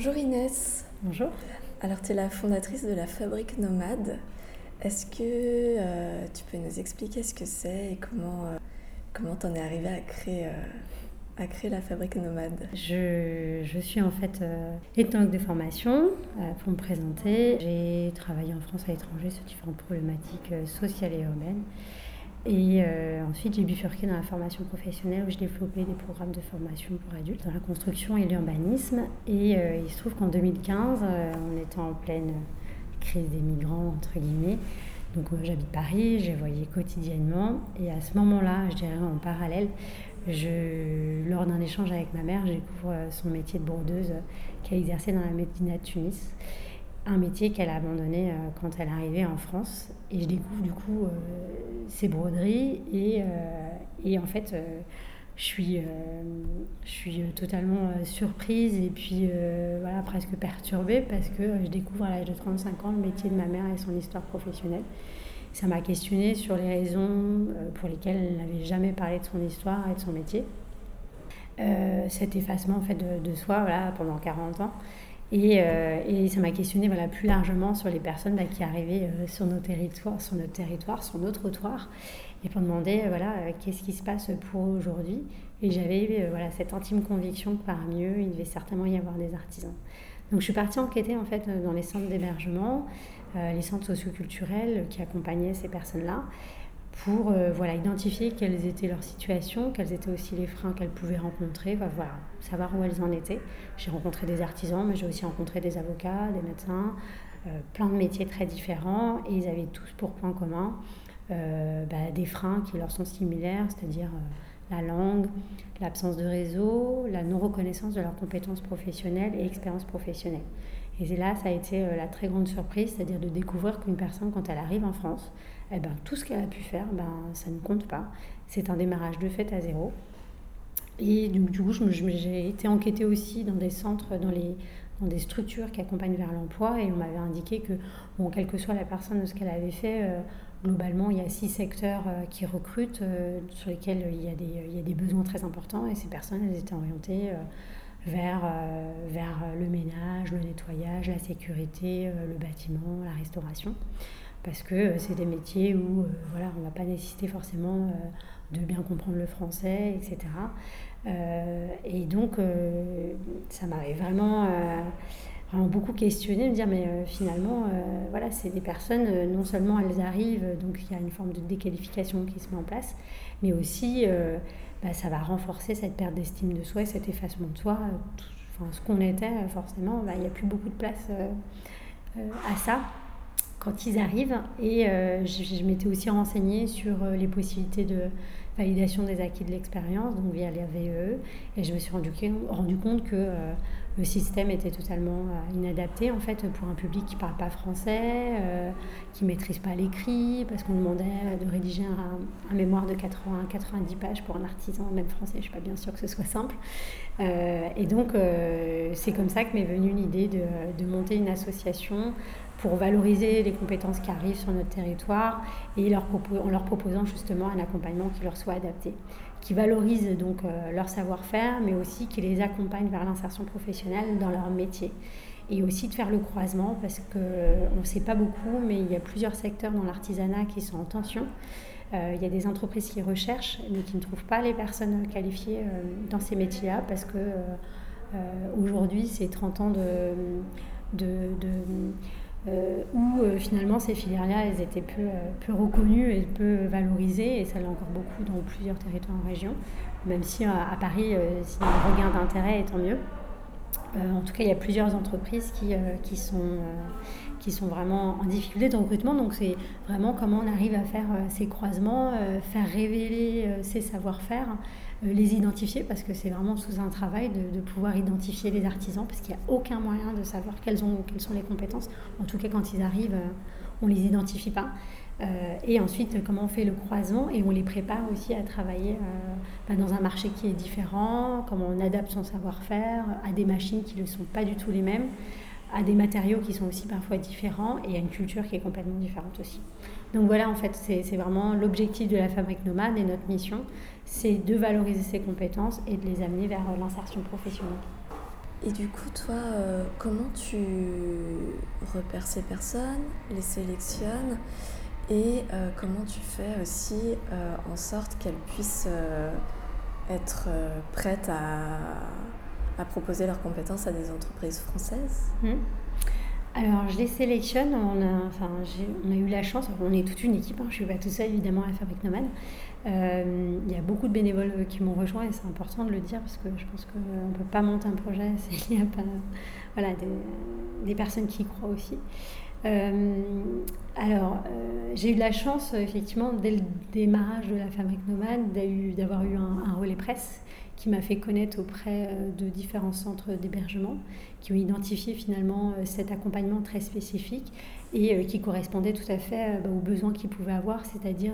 Bonjour Inès. Bonjour. Alors tu es la fondatrice de la Fabrique Nomade. Est-ce que euh, tu peux nous expliquer ce que c'est et comment euh, comment t'en es arrivée à créer euh, à créer la Fabrique Nomade? Je, je, suis en fait ethnologue de formation pour me présenter. J'ai travaillé en France à l'étranger sur différentes problématiques sociales et urbaines. Et euh, ensuite, j'ai bifurqué dans la formation professionnelle où je développais des programmes de formation pour adultes dans la construction et l'urbanisme. Et euh, il se trouve qu'en 2015, euh, on était en pleine crise des migrants, entre guillemets. Donc j'habite Paris, je voyais quotidiennement. Et à ce moment-là, je dirais en parallèle, je, lors d'un échange avec ma mère, je découvre son métier de brodeuse qu'elle exerçait dans la Médina de Tunis un métier qu'elle a abandonné quand elle est arrivée en France. Et je découvre du coup ces broderies et, euh, et en fait euh, je suis, euh, je suis totalement surprise et puis voilà, presque perturbée parce que je découvre à l'âge de 35 ans le métier de ma mère et son histoire professionnelle. Ça m'a questionnée sur les raisons pour lesquelles elle n'avait jamais parlé de son histoire et de son métier. cet effacement en fait, de, de soi voilà, pendant 40 ans. Et, euh, et, ça m'a questionné voilà, plus largement sur les personnes bah, qui arrivaient euh, sur nos territoires, sur notre territoire, sur nos trottoirs, et pour demander euh, voilà, qu'est-ce qui se passe pour aujourd'hui. Et j'avais voilà, cette intime conviction que parmi eux, il devait certainement y avoir des artisans. Donc je suis partie enquêter en fait dans les centres d'hébergement, les centres socioculturels qui accompagnaient ces personnes-là pour euh, voilà, identifier quelles étaient leurs situations, quels étaient aussi les freins qu'elles pouvaient rencontrer, voilà, savoir où elles en étaient. J'ai rencontré des artisans, mais j'ai aussi rencontré des avocats, des médecins, euh, plein de métiers très différents, et ils avaient tous pour point commun euh, bah, des freins qui leur sont similaires, c'est-à-dire la langue, l'absence de réseau, la non-reconnaissance de leurs compétences professionnelles et expériences professionnelles. Et là, ça a été la très grande surprise, c'est-à-dire de découvrir qu'une personne, quand elle arrive en France, eh ben, tout ce qu'elle a pu faire, ben, ça ne compte pas. C'est un démarrage de fait à zéro. Et du, coup, j'ai été enquêtée aussi dans des centres, dans, les, dans des structures qui accompagnent vers l'emploi, et on m'avait indiqué que, bon, quelle que soit la personne ce qu'elle avait fait, euh, globalement, il y a six secteurs euh, qui recrutent, euh, sur lesquels il y, a des, il y, a des, besoins très importants, et ces personnes, elles étaient orientées vers, vers le ménage, le nettoyage, la sécurité, le bâtiment, la restauration parce que euh, c'est des métiers où euh, voilà, on ne va pas nécessiter forcément euh, de bien comprendre le français, etc. et donc, ça m'avait vraiment, vraiment beaucoup questionné, de me dire, mais finalement, voilà, c'est des personnes, non seulement elles arrivent, donc il y a une forme de déqualification qui se met en place, mais aussi, bah, ça va renforcer cette perte d'estime de soi, cet effacement de soi. ce qu'on était, forcément, bah, il n'y a plus beaucoup de place à ça quand ils arrivent. Et euh, je, m'étais aussi renseignée sur euh, les possibilités de validation des acquis de l'expérience, donc via les VE. Et je me suis rendu, rendu compte que euh, le système était totalement inadapté en fait pour un public qui ne parle pas français, qui ne maîtrise pas l'écrit, parce qu'on demandait de rédiger un, mémoire de 80-90 pages pour un artisan, même français, je ne suis pas bien sûre que ce soit simple. et donc c'est comme ça que m'est venue l'idée de, de monter une association pour valoriser les compétences qui arrivent sur notre territoire et leur en leur proposant justement un accompagnement qui leur soit adapté, qui valorise donc euh, leur savoir-faire, mais aussi qui les accompagne vers l'insertion professionnelle dans leur métier. Et aussi de faire le croisement, parce qu'on ne sait pas beaucoup, mais il y a plusieurs secteurs dans l'artisanat qui sont en tension. Euh, il y a des entreprises qui recherchent, mais qui ne trouvent pas les personnes qualifiées euh, dans ces métiers-là, parce que aujourd'hui, c'est 30 ans de euh, où euh, finalement ces filières-là, elles étaient peu, euh, peu, reconnues et peu valorisées, et ça l'est encore beaucoup dans plusieurs territoires en région, même si à, Paris, s'il y a un regain d'intérêt, tant mieux. en tout cas, il y a plusieurs entreprises qui, qui, sont, qui sont vraiment en difficulté de recrutement, donc c'est vraiment comment on arrive à faire ces croisements, faire révéler ces savoir-faire les identifier parce que c'est vraiment sous un travail de, pouvoir identifier les artisans parce qu'il n'y a aucun moyen de savoir quelles sont les compétences. En tout cas, quand ils arrivent, euh, on ne les identifie pas. Euh, et ensuite, comment on fait le croisement et on les prépare aussi à travailler bah, dans un marché qui est différent, comment on adapte son savoir-faire à des machines qui ne sont pas du tout les mêmes, à des matériaux qui sont aussi parfois différents et à une culture qui est complètement différente aussi. Donc voilà, en fait, c'est vraiment l'objectif de la fabrique nomade et notre mission, c'est de valoriser ces compétences et de les amener vers l'insertion professionnelle. Et du coup, toi, euh, comment tu repères ces personnes, les sélectionnes et euh, comment tu fais aussi euh, en sorte qu'elles puissent être prêtes à, proposer leurs compétences à des entreprises françaises? Mmh. Alors, je les sélectionne. On a, enfin, on a eu la chance, on est toute une équipe, hein, je ne suis pas tout seul évidemment à la Fabrique Nomade. Euh, il y a beaucoup de bénévoles euh, qui m'ont rejoint et c'est important de le dire parce que je pense qu'on ne peut pas monter un projet s'il n'y a pas voilà, des, personnes qui y croient aussi. Euh, alors, j'ai eu la chance, effectivement, dès le démarrage de la Fabrique Nomade, d'avoir eu un, un relais presse qui m'a fait connaître auprès de différents centres d'hébergement qui ont identifié finalement cet accompagnement très spécifique et euh, qui correspondait tout à fait euh, bah, aux besoins qu'ils pouvaient avoir, c'est-à-dire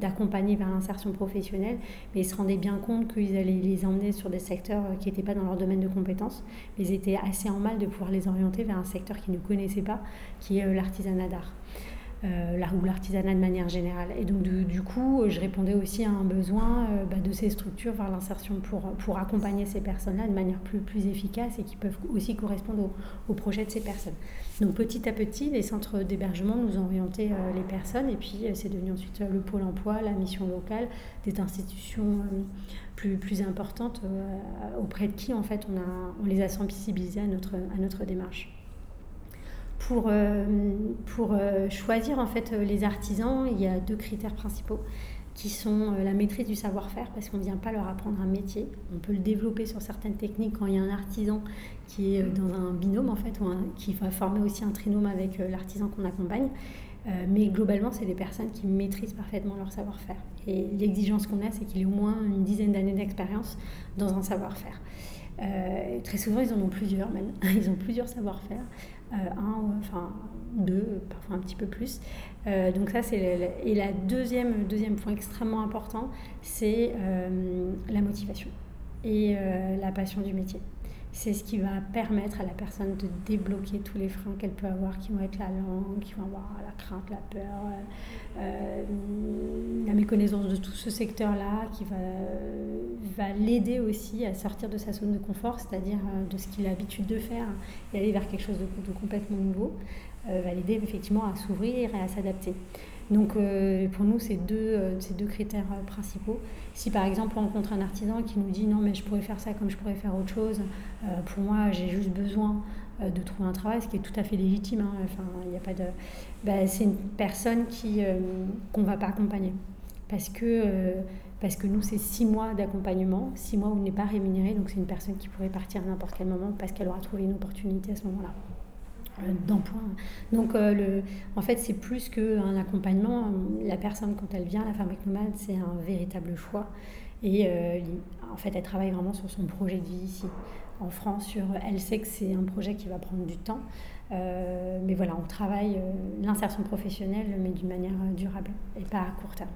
d'accompagner vers l'insertion professionnelle, mais ils se rendaient bien compte qu'ils allaient les emmener sur des secteurs euh, qui n'étaient pas dans leur domaine de compétences, mais ils étaient assez en mal de pouvoir les orienter vers un secteur qu'ils ne connaissaient pas, qui est l'artisanat d'art. Euh, ou l'artisanat de manière générale. Et donc du, coup, je répondais aussi à un besoin euh, bah, de ces structures vers l'insertion pour, pour accompagner ces personnes-là de manière plus, plus efficace et qui peuvent aussi correspondre au, projet de ces personnes. Donc petit à petit, les centres d'hébergement nous ont orienté euh, les personnes et puis c'est devenu ensuite le pôle emploi, la mission locale, des institutions plus, plus importantes auprès de qui en fait on, a, on les a sensibilisés à notre, à notre démarche pour, euh, pour euh, choisir en fait les artisans, il y a deux critères principaux qui sont euh, la maîtrise du savoir-faire parce qu'on ne vient pas leur apprendre un métier. On peut le développer sur certaines techniques quand il y a un artisan qui est dans un binôme en fait, ou qui va former aussi un trinôme avec l'artisan qu'on accompagne. mais globalement, c'est des personnes qui maîtrisent parfaitement leur savoir-faire. Et l'exigence qu'on a, c'est qu'il ait au moins une dizaine d'années d'expérience dans un savoir-faire. très souvent, ils en ont plusieurs même. Ils ont plusieurs savoir-faire. Euh, un, enfin deux, parfois un petit peu plus. Euh, donc ça, c'est et la deuxième, deuxième point extrêmement important, c'est euh, la motivation et la passion du métier. C'est ce qui va permettre à la personne de débloquer tous les freins qu'elle peut avoir, qui vont être la langue, qui vont avoir la crainte, la peur, la méconnaissance de tout ce secteur-là, qui va, va l'aider aussi à sortir de sa zone de confort, c'est-à-dire de ce qu'il a l'habitude de faire, et aller vers quelque chose de, complètement nouveau, va l'aider effectivement à s'ouvrir et à s'adapter. Donc euh, pour nous, c'est deux, euh, deux critères euh, principaux. Si par exemple on rencontre un artisan qui nous dit non mais je pourrais faire ça comme je pourrais faire autre chose, pour moi j'ai juste besoin de trouver un travail, ce qui est tout à fait légitime. Hein. Enfin, de. Bah, c'est une personne qui qu'on ne va pas accompagner parce que parce que nous c'est six mois d'accompagnement, six mois où on n'est pas rémunéré, donc c'est une personne qui pourrait partir à n'importe quel moment parce qu'elle aura trouvé une opportunité à ce moment-là. Euh, d'emploi. Donc, euh, le, en fait, c'est plus qu'un accompagnement. La personne, quand elle vient à la fabrique nomade, c'est un véritable choix. Et euh, en fait, elle travaille vraiment sur son projet de vie ici. En France, sur, elle sait que c'est un projet qui va prendre du temps. mais voilà, on travaille l'insertion professionnelle, mais d'une manière durable et pas à court terme.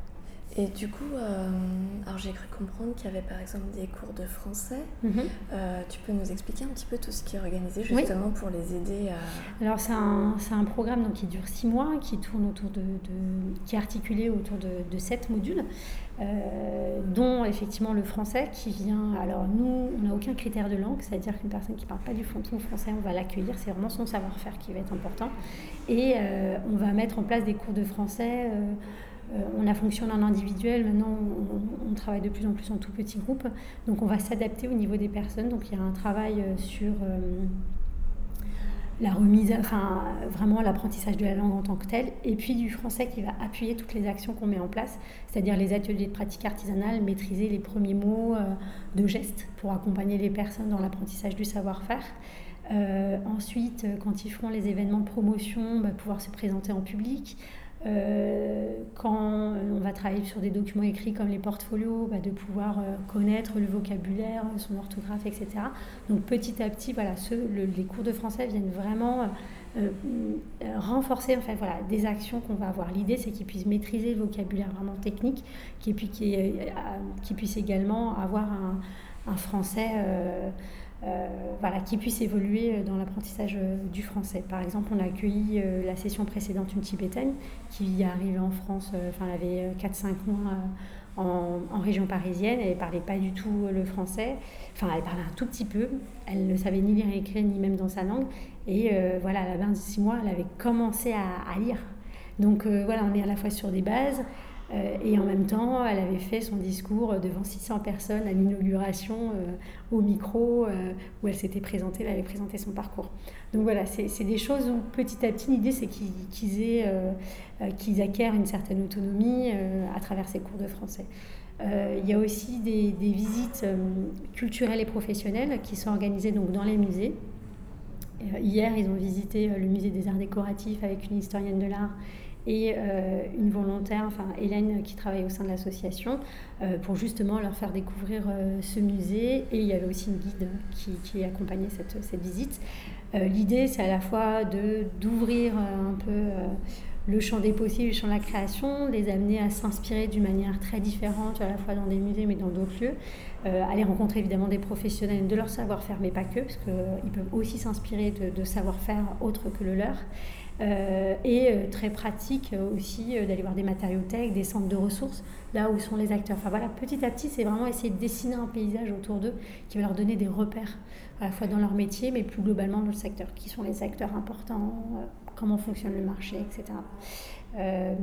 Et du coup, euh, alors j'ai cru comprendre qu'il y avait par exemple des cours de français. Mhm. Euh, tu peux nous expliquer un petit peu tout ce qui est organisé justement pour les aider à... Alors c'est un, un, programme donc, qui dure six mois, qui tourne autour de, qui est articulé autour de, sept modules, euh, dont effectivement le français qui vient. Alors nous, on n'a aucun critère de langue, c'est-à-dire qu'une personne qui ne parle pas du fond français, on va l'accueillir. C'est vraiment son savoir-faire qui va être important. Et on va mettre en place des cours de français. Euh, on a fonctionné en individuel, maintenant on, travaille de plus en plus en tout petit groupe. Donc on va s'adapter au niveau des personnes. Donc il y a un travail euh, sur euh, la remise, enfin vraiment l'apprentissage de la langue en tant que telle, et puis du français qui va appuyer toutes les actions qu'on met en place, c'est-à-dire les ateliers de pratique artisanale, maîtriser les premiers mots de gestes pour accompagner les personnes dans l'apprentissage du savoir-faire. ensuite, quand ils feront les événements de promotion, bah, pouvoir se présenter en public, quand on va travailler sur des documents écrits comme les portfolios, bah, de pouvoir euh, connaître le vocabulaire, son orthographe, etc. Donc petit à petit, voilà, les cours de français viennent vraiment euh, renforcer en fait, voilà, des actions qu'on va avoir. L'idée, c'est qu'ils puissent maîtriser le vocabulaire vraiment technique, qu'ils puissent, également avoir un français voilà, qui puisse évoluer dans l'apprentissage du français. Par exemple, on a accueilli la session précédente une Tibétaine qui est arrivée en France, enfin, elle avait 4-5 mois en, région parisienne. Elle ne parlait pas du tout le français. Enfin, elle parlait un tout petit peu. Elle ne savait ni lire et écrire, ni même dans sa langue. Et euh, voilà, à la 26 mois, elle avait commencé à, lire. Donc euh, voilà, on est à la fois sur des bases. Euh, et en même temps, elle avait fait son discours devant 600 personnes à l'inauguration au micro où elle s'était présentée, elle avait présenté son parcours. Donc voilà, c'est des choses où petit à petit, l'idée c'est qu'ils qu'ils acquièrent une certaine autonomie à travers ces cours de français. il y a aussi des, des visites culturelles et professionnelles qui sont organisées donc dans les musées. Euh, hier, ils ont visité euh, le musée des arts décoratifs avec une historienne de l'art et euh, une volontaire, enfin Hélène, qui travaille au sein de l'association, pour justement leur faire découvrir ce musée. Et il y avait aussi une guide qui, accompagnait cette, visite. L'idée, c'est à la fois d'ouvrir un peu le champ des possibles, le champ de la création, les amener à s'inspirer d'une manière très différente, à la fois dans des musées mais dans d'autres lieux, euh, aller rencontrer évidemment des professionnels de leur savoir-faire, mais pas que, parce qu'ils euh, peuvent aussi s'inspirer de, savoir-faire autre que le leur. Euh, et très pratique aussi d'aller voir des matériothèques, des centres de ressources, là où sont les acteurs. Enfin voilà, petit à petit, c'est vraiment essayer de dessiner un paysage autour d'eux qui va leur donner des repères, à la fois dans leur métier, mais plus globalement dans le secteur, qui sont les acteurs importants, comment fonctionne le marché, etc. Euh,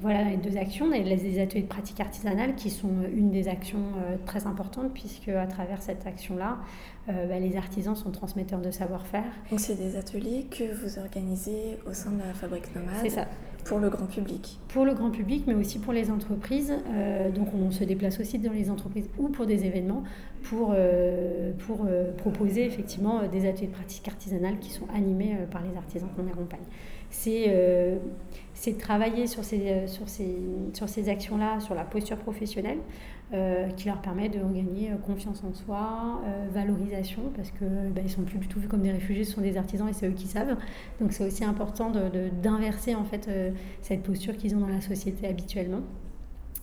voilà les deux actions. On a les ateliers de pratique artisanale qui sont une des actions euh, très importantes puisque à travers cette action-là, euh, bah, les artisans sont transmetteurs de savoir-faire. Donc c'est des ateliers que vous organisez au sein de la Fabrique Nomade C'est ça. Pour le grand public Pour le grand public, mais aussi pour les entreprises. donc on se déplace aussi dans les entreprises ou pour des événements pour, pour proposer effectivement des ateliers de pratique artisanale qui sont animés par les artisans qu'on accompagne. C'est c'est de travailler sur ces, euh, sur ces, sur ces actions-là, sur la posture professionnelle, euh, qui leur permet de regagner euh, confiance en soi, valorisation, parce qu'ils bah, ne sont plus du tout vus comme des réfugiés, ce sont des artisans et c'est eux qui savent. Donc c'est aussi important d'inverser de, en fait, cette posture qu'ils ont dans la société habituellement.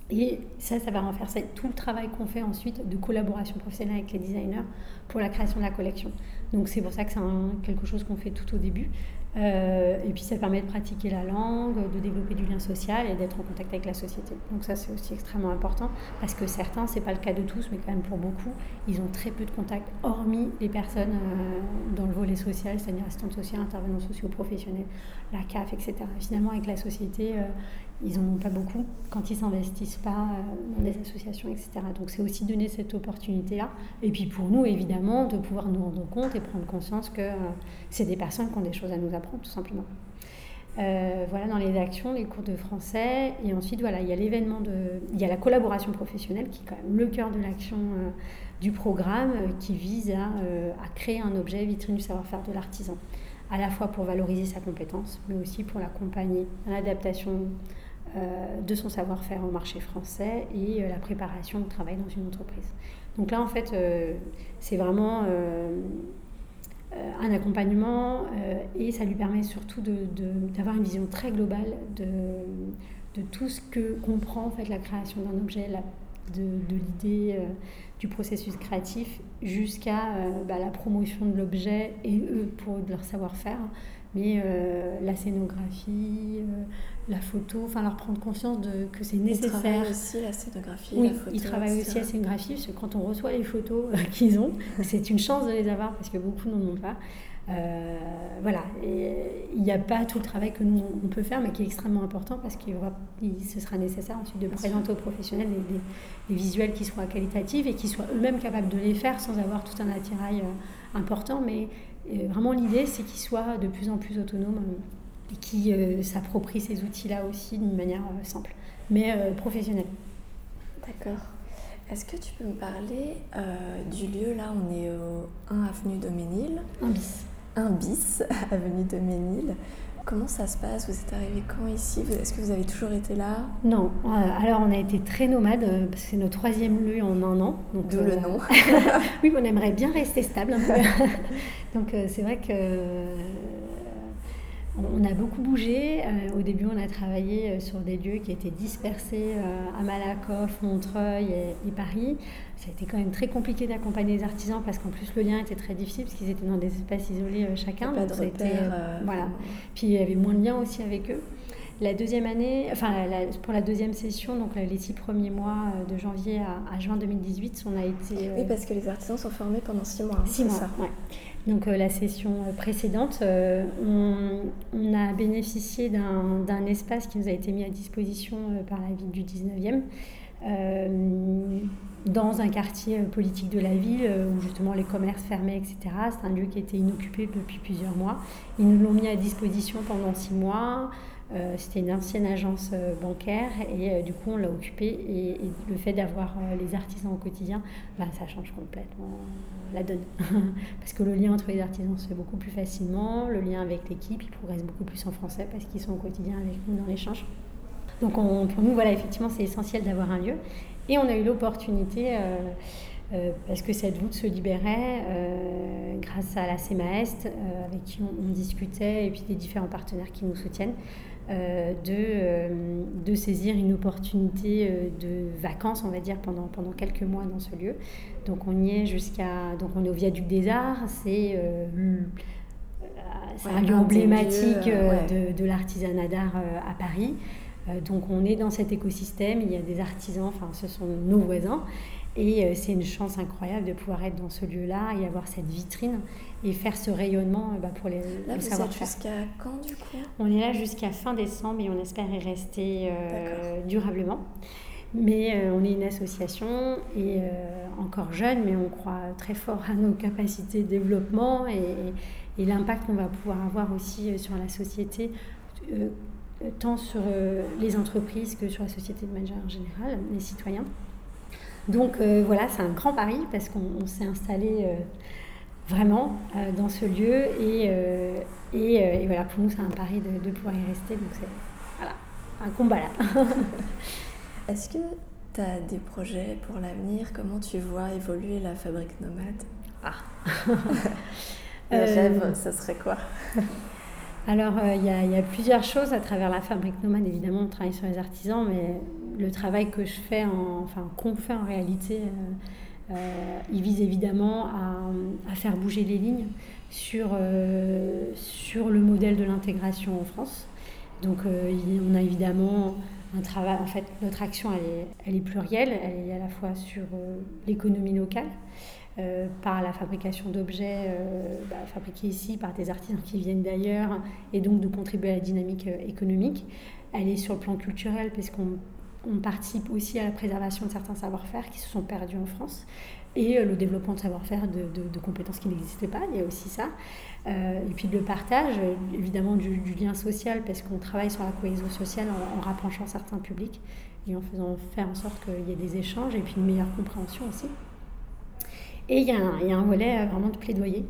Et ça, ça va renforcer tout le travail qu'on fait ensuite de collaboration professionnelle avec les designers pour la création de la collection. Donc c'est pour ça que c'est quelque chose qu'on fait tout au début. Euh, et puis ça permet de pratiquer la langue, de développer du lien social et d'être en contact avec la société. Donc ça c'est aussi extrêmement important parce que certains, c'est pas le cas de tous, mais quand même pour beaucoup, ils ont très peu de contacts, hormis les personnes euh, dans le volet social, c'est-à-dire assistantes sociales, intervenants sociaux, professionnels, la CAF, etc. Finalement avec la société, euh, ils n'en ont pas beaucoup quand ils s'investissent pas euh, dans des associations, etc. Donc c'est aussi donner cette opportunité-là. Et puis pour nous, évidemment, de pouvoir nous rendre compte et prendre conscience que euh, c'est des personnes qui ont des choses à nous apprendre, tout simplement. Euh, voilà, dans les actions, les cours de français. Et ensuite, voilà, il y a l'événement de... Il y a la collaboration professionnelle qui est quand même le cœur de l'action du programme qui vise à, à, créer un objet vitrine du savoir-faire de l'artisan. À la fois pour valoriser sa compétence, mais aussi pour l'accompagner à l'adaptation de son savoir-faire au marché français et euh, la préparation au travail dans une entreprise. Donc là, en fait, euh, c'est vraiment un accompagnement et ça lui permet surtout d'avoir une vision très globale de, tout ce que comprend en fait, la création d'un objet, de, de l'idée du processus créatif jusqu'à bah, la promotion de l'objet et eux pour leur savoir-faire mais euh, la scénographie, euh, la photo, enfin leur prendre conscience de, que c'est nécessaire. Ils travaillent aussi la scénographie, oui, la photo. Ils travaillent aussi la scénographie, parce que quand on reçoit les photos euh, qu'ils ont, c'est une chance de les avoir parce que beaucoup n'en ont pas. voilà, il n'y a pas tout le travail que nous on peut faire, mais qui est extrêmement important parce que ce sera nécessaire ensuite de présenter aux professionnels des, des, visuels qui soient qualitatifs et qui soient eux-mêmes capables de les faire sans avoir tout un attirail important, mais vraiment, l'idée, c'est qu'ils soient de plus en plus autonomes euh, et qu'ils euh, s'approprient ces outils-là aussi d'une manière euh, simple, mais professionnelle. D'accord. Est-ce que tu peux me parler du lieu Là, on est au 1 avenue de Ménil. 1 bis. 1 bis, avenue de Ménil. Comment ça se passe? Vous êtes arrivé quand ici? Est-ce que vous avez toujours été là? Non. alors, on a été très nomade que c'est notre troisième lieu en un an. Donc, D'où le nom. oui, on aimerait bien rester stable un peu. Donc euh, c'est vrai que on a beaucoup bougé. au début, on a travaillé sur des lieux qui étaient dispersés à Malakoff, Montreuil et, Paris. Ça a été quand même très compliqué d'accompagner les artisans parce qu'en plus le lien était très difficile parce qu'ils étaient dans des espaces isolés chacun. Pas de voilà. Puis il y avait moins de lien aussi avec eux. La deuxième année, enfin pour la deuxième session, donc les six premiers mois euh, de janvier à, juin 2018, on a été. Oui, euh, parce que les artisans sont formés pendant six mois. Hein, six mois, ouais. Donc euh, la session précédente, on, a bénéficié d'un espace qui nous a été mis à disposition par la ville du 19e. Dans un quartier politique de la ville où justement les commerces fermaient, etc. C'est un lieu qui était inoccupé depuis plusieurs mois. Ils nous l'ont mis à disposition pendant six mois. Euh, c'était une ancienne agence euh, bancaire et euh, du coup on l'a occupée et, le fait d'avoir les artisans au quotidien, bah, ça change complètement la donne. parce que le lien entre les artisans se fait beaucoup plus facilement, le lien avec l'équipe il progresse beaucoup plus en français parce qu'ils sont au quotidien avec nous dans l'échange. Donc pour nous voilà effectivement c'est essentiel d'avoir un lieu et on a eu l'opportunité parce que cette voûte se libérait grâce à la CEMAEST, avec qui on, discutait, et puis des différents partenaires qui nous soutiennent, euh, de, euh, de, saisir une opportunité euh, de vacances, on va dire, pendant, pendant quelques mois dans ce lieu. Donc on y est jusqu'à... Donc on est au Viaduc des Arts, c'est... un lieu emblématique de, de l'artisanat d'art à Paris. Donc on est dans cet écosystème, il y a des artisans, enfin ce sont nos voisins, et euh, c'est une chance incroyable de pouvoir être dans ce lieu-là et avoir cette vitrine et faire ce rayonnement euh, bah, pour les, là, savoir-faire. jusqu'à quand du coup? On est là jusqu'à fin décembre et on espère y rester euh, durablement. Mais on est une association et encore jeune, mais on croit très fort à nos capacités de développement et, et l'impact qu'on va pouvoir avoir aussi sur la société, tant sur les entreprises que sur la société de manière générale, les citoyens. Donc euh, voilà, c'est un grand pari parce qu'on s'est installé euh, vraiment euh, dans ce lieu et, et, voilà, pour nous c'est un pari de, pouvoir y rester. Donc c'est voilà, un combat là. Est-ce que tu as des projets pour l'avenir? Comment tu vois évoluer la fabrique nomade? Ah Le rêve, ça serait quoi? alors, il y, a plusieurs choses à travers la fabrique nomade. Évidemment, on travaille sur les artisans, mais le travail que je fais, enfin qu'on fait en réalité, euh, euh, il vise évidemment à, faire bouger les lignes sur, euh, le modèle de l'intégration en France. Donc on a évidemment un travail, en fait notre action elle est plurielle, elle est à la fois sur l'économie locale, par la fabrication d'objets bah, fabriqués ici par des artisans qui viennent d'ailleurs et donc de contribuer à la dynamique économique. Elle est sur le plan culturel parce qu'on on participe aussi à la préservation de certains savoir-faire qui se sont perdus en France et euh, le développement de savoir-faire de, compétences qui n'existaient pas, il y a aussi ça. Euh, et puis le partage, évidemment, du, lien social, parce qu'on travaille sur la cohésion sociale en, rapprochant certains publics et en faisant faire en sorte qu'il y ait des échanges et puis une meilleure compréhension aussi. Et il y, a un, volet euh, vraiment de plaidoyer.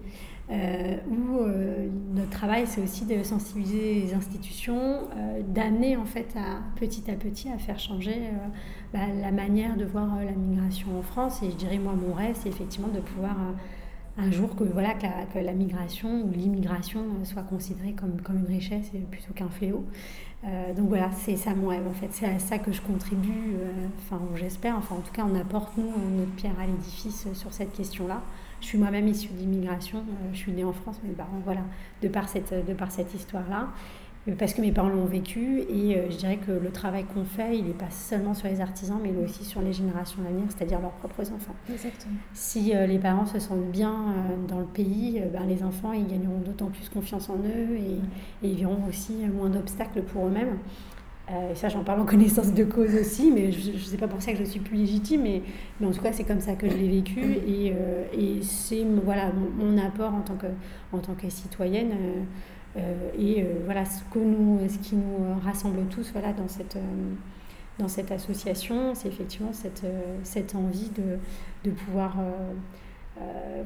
Euh, où euh, notre travail, c'est aussi de sensibiliser les institutions, euh, d'amener en fait à, petit à petit à faire changer bah, la manière de voir la migration en France. Et je dirais, moi, mon rêve, c'est effectivement de pouvoir un jour que, voilà, que, la, migration ou l'immigration soit considérée comme, comme une richesse plutôt qu'un fléau. Donc voilà, c'est ça rêve en fait, c'est à ça que je contribue, enfin j'espère, enfin en tout cas on apporte nous notre pierre à l'édifice sur cette question-là. Je suis moi-même issue d'immigration. Euh, je suis née en France, mais bah, voilà, de par cette, de par cette histoire-là. Euh, parce que mes parents l'ont vécu et euh, je dirais que le travail qu'on fait, il n'est pas seulement sur les artisans, mais aussi sur les générations à venir, c'est-à-dire leurs propres enfants. Exactement. Si les parents se sentent bien dans le pays, ben, les enfants, ils gagneront d'autant plus confiance en eux et, et ils verront aussi moins d'obstacles pour eux-mêmes. Euh, et ça, j'en parle en connaissance de cause aussi, mais je ne sais pas pour ça que je suis plus légitime, mais, mais en tout cas, c'est comme ça que je l'ai vécu. Et, euh, et c'est voilà, mon, apport en tant que, en tant que citoyenne. Euh, et voilà, ce, que nous, ce qui nous rassemble tous voilà, dans, cette, dans cette association, c'est effectivement cette, cette envie de, de pouvoir.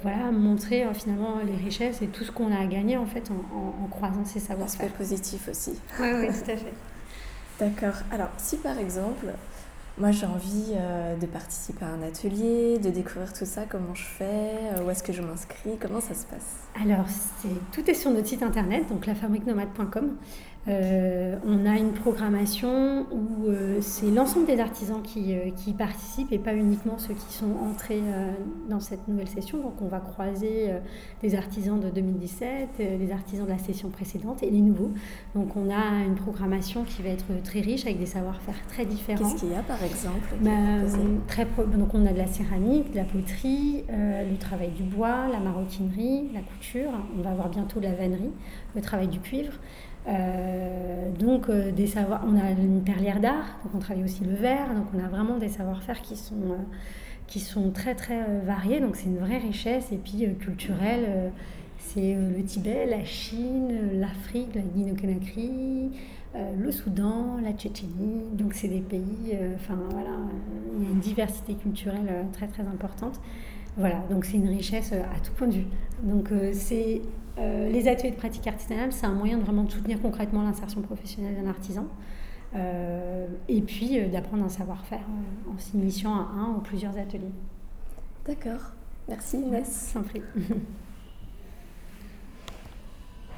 voilà, montrer finalement les richesses et tout ce qu'on a à gagner en fait en, en, croisant ces savoir-faire. positif aussi. Oui, oui, tout à fait. D'accord. Alors, si par exemple, moi j'ai envie de participer à un atelier, de découvrir tout ça, comment je fais, où est-ce que je m'inscris, comment ça se passe? Alors, tout est sur notre site internet, donc lafabriquenomade.com. Euh, on a une programmation où euh, c'est l'ensemble des artisans qui, euh, qui, participent et pas uniquement ceux qui sont entrés dans cette nouvelle session. Donc on va croiser des artisans de 2017, les artisans de la session précédente et les nouveaux. Donc on a une programmation qui va être très riche avec des savoir-faire très différents. Qu'est-ce qu'il y a par exemple bah, très Donc on a de la céramique, de la poterie, le travail du bois, la maroquinerie, la couture. On va avoir bientôt de la vannerie, le travail du cuivre. Euh, donc euh, des savoirs, on a une perlière d'art, donc on travaille aussi le verre, donc on a vraiment des savoir-faire qui sont, euh, qui sont très très variés, donc c'est une vraie richesse et puis culturelle. c'est le Tibet, la Chine, l'Afrique, la Guinée-Conakry, le Soudan, la Tchétchénie. Donc c'est des pays, enfin voilà, il y a une diversité culturelle très très importante. Voilà, donc c'est une richesse à tout point de vue. Donc c'est euh, les ateliers de pratique artisanale, c'est un moyen de vraiment soutenir concrètement l'insertion professionnelle d'un artisan. Euh, et puis euh, d'apprendre un savoir-faire en s'initiant à un ou plusieurs ateliers. D'accord. Merci Inès. Sans